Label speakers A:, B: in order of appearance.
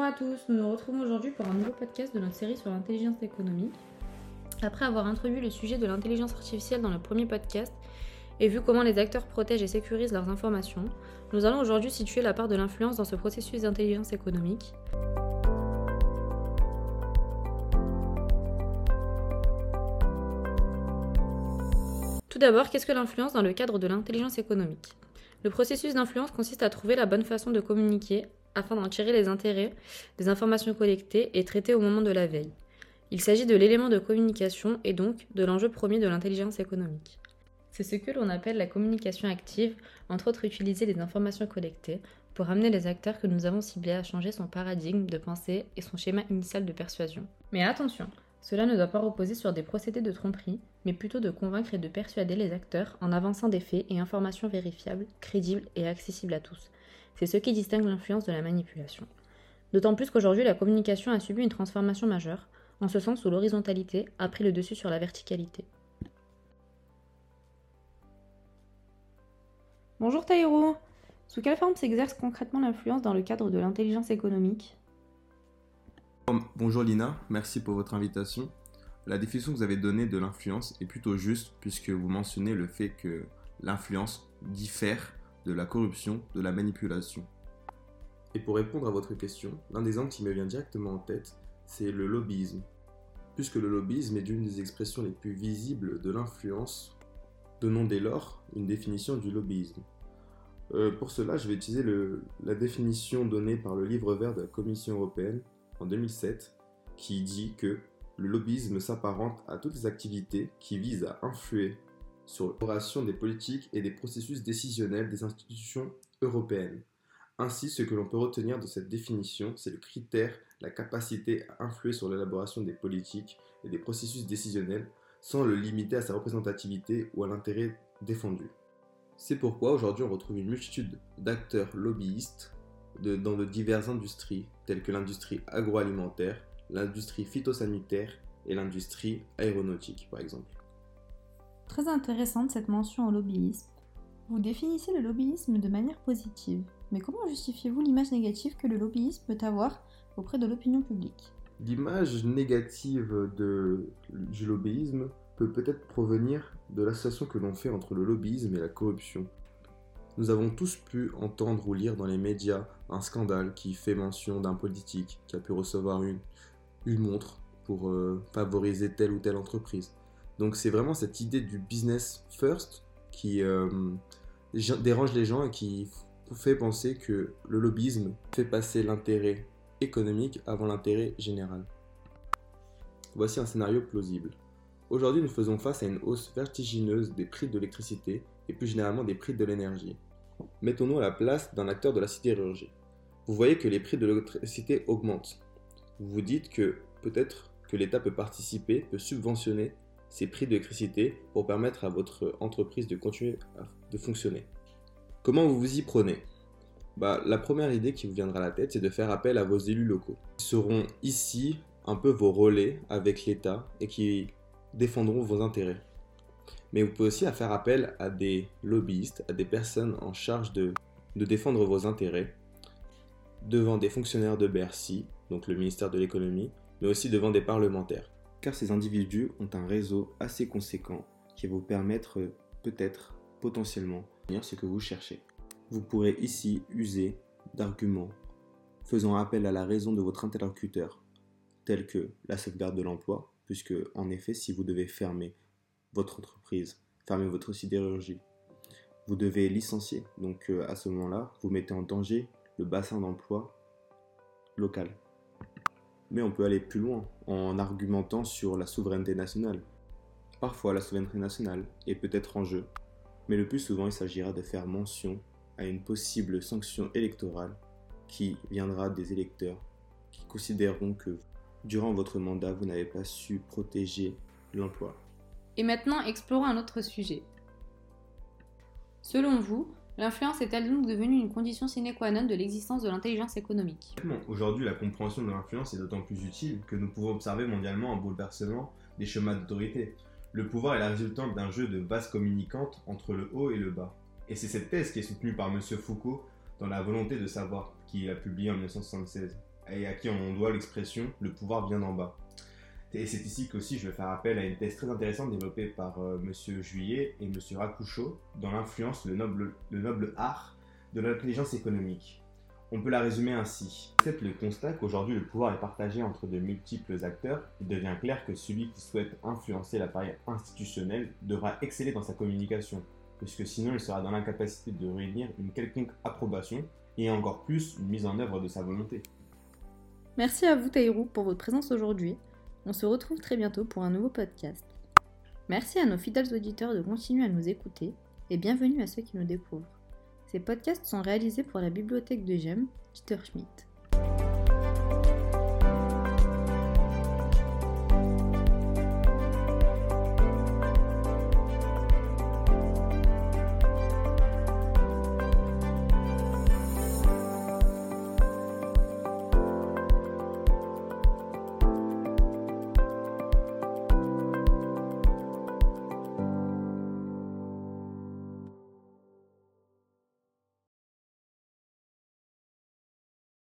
A: Bonjour à tous, nous nous retrouvons aujourd'hui pour un nouveau podcast de notre série sur l'intelligence économique. Après avoir introduit le sujet de l'intelligence artificielle dans le premier podcast et vu comment les acteurs protègent et sécurisent leurs informations, nous allons aujourd'hui situer la part de l'influence dans ce processus d'intelligence économique. Tout d'abord, qu'est-ce que l'influence dans le cadre de l'intelligence économique? Le processus d'influence consiste à trouver la bonne façon de communiquer afin d'en tirer les intérêts des informations collectées et traitées au moment de la veille. Il s'agit de l'élément de communication et donc de l'enjeu premier de l'intelligence économique. C'est ce que l'on appelle la communication active, entre autres utiliser les informations collectées pour amener les acteurs que nous avons ciblés à changer son paradigme de pensée et son schéma initial de persuasion. Mais attention, cela ne doit pas reposer sur des procédés de tromperie, mais plutôt de convaincre et de persuader les acteurs en avançant des faits et informations vérifiables, crédibles et accessibles à tous. C'est ce qui distingue l'influence de la manipulation. D'autant plus qu'aujourd'hui la communication a subi une transformation majeure, en ce sens où l'horizontalité a pris le dessus sur la verticalité. Bonjour Taïro Sous quelle forme s'exerce concrètement l'influence dans le cadre de l'intelligence économique?
B: Bonjour Lina, merci pour votre invitation. La définition que vous avez donnée de l'influence est plutôt juste puisque vous mentionnez le fait que l'influence diffère de la corruption, de la manipulation. Et pour répondre à votre question, l'un des angles qui me vient directement en tête, c'est le lobbyisme. Puisque le lobbyisme est l'une des expressions les plus visibles de l'influence, donnons dès lors une définition du lobbyisme. Euh, pour cela, je vais utiliser la définition donnée par le livre vert de la Commission européenne en 2007, qui dit que le lobbyisme s'apparente à toutes les activités qui visent à influer sur l'oration des politiques et des processus décisionnels des institutions européennes. Ainsi, ce que l'on peut retenir de cette définition, c'est le critère, la capacité à influer sur l'élaboration des politiques et des processus décisionnels sans le limiter à sa représentativité ou à l'intérêt défendu. C'est pourquoi aujourd'hui on retrouve une multitude d'acteurs lobbyistes dans de diverses industries, telles que l'industrie agroalimentaire, l'industrie phytosanitaire et l'industrie aéronautique par exemple.
A: Très intéressante cette mention au lobbyisme. Vous définissez le lobbyisme de manière positive, mais comment justifiez-vous l'image négative que le lobbyisme peut avoir auprès de l'opinion publique?
B: L'image négative du lobbyisme peut peut-être provenir de l'association que l'on fait entre le lobbyisme et la corruption. Nous avons tous pu entendre ou lire dans les médias un scandale qui fait mention d'un politique qui a pu recevoir une, une montre pour euh, favoriser telle ou telle entreprise. Donc c'est vraiment cette idée du business first qui euh, dérange les gens et qui fait penser que le lobbyisme fait passer l'intérêt économique avant l'intérêt général. Voici un scénario plausible. Aujourd'hui, nous faisons face à une hausse vertigineuse des prix de l'électricité et plus généralement des prix de l'énergie. Mettons-nous à la place d'un acteur de la sidérurgie. Vous voyez que les prix de l'électricité augmentent. Vous vous dites que peut-être que l'État peut participer, peut subventionner ces prix d'électricité pour permettre à votre entreprise de continuer de fonctionner. Comment vous vous y prenez? Bah, La première idée qui vous viendra à la tête, c'est de faire appel à vos élus locaux. Ils seront ici un peu vos relais avec l'État et qui défendront vos intérêts. Mais vous pouvez aussi faire appel à des lobbyistes, à des personnes en charge de, de défendre vos intérêts devant des fonctionnaires de Bercy, donc le ministère de l'économie, mais aussi devant des parlementaires car ces individus ont un réseau assez conséquent qui va vous permettre peut-être potentiellement de ce que vous cherchez. Vous pourrez ici user d'arguments faisant appel à la raison de votre interlocuteur, tels que la sauvegarde de l'emploi, puisque en effet si vous devez fermer votre entreprise, fermer votre sidérurgie, vous devez licencier. Donc euh, à ce moment-là, vous mettez en danger le bassin d'emploi local. Mais on peut aller plus loin en argumentant sur la souveraineté nationale. Parfois la souveraineté nationale est peut-être en jeu, mais le plus souvent il s'agira de faire mention à une possible sanction électorale qui viendra des électeurs qui considéreront que durant votre mandat vous n'avez pas su protéger l'emploi.
A: Et maintenant explorons un autre sujet. Selon vous, L'influence est-elle donc devenue une condition sine qua non de l'existence de l'intelligence économique
B: Aujourd'hui, la compréhension de l'influence est d'autant plus utile que nous pouvons observer mondialement un bouleversement des schémas d'autorité. Le pouvoir est la résultante d'un jeu de bases communicantes entre le haut et le bas. Et c'est cette thèse qui est soutenue par M. Foucault dans La volonté de savoir, qu'il a publié en 1976. et à qui on doit l'expression le pouvoir vient d'en bas. Et c'est ici qu'aussi je vais faire appel à une thèse très intéressante développée par. Euh, Monsieur Juillet et Monsieur Rakucho dans l'influence, le noble, le noble art de l'intelligence économique. On peut la résumer ainsi. Faites le constat qu'aujourd'hui le pouvoir est partagé entre de multiples acteurs, il devient clair que celui qui souhaite influencer l'appareil institutionnel devra exceller dans sa communication, puisque sinon il sera dans l'incapacité de réunir une quelconque approbation et encore plus une mise en œuvre de sa volonté.
A: Merci à vous Taïrou pour votre présence aujourd'hui. On se retrouve très bientôt pour un nouveau podcast. Merci à nos fidèles auditeurs de continuer à nous écouter et bienvenue à ceux qui nous découvrent. Ces podcasts sont réalisés pour la bibliothèque de GEM, Peter Schmidt.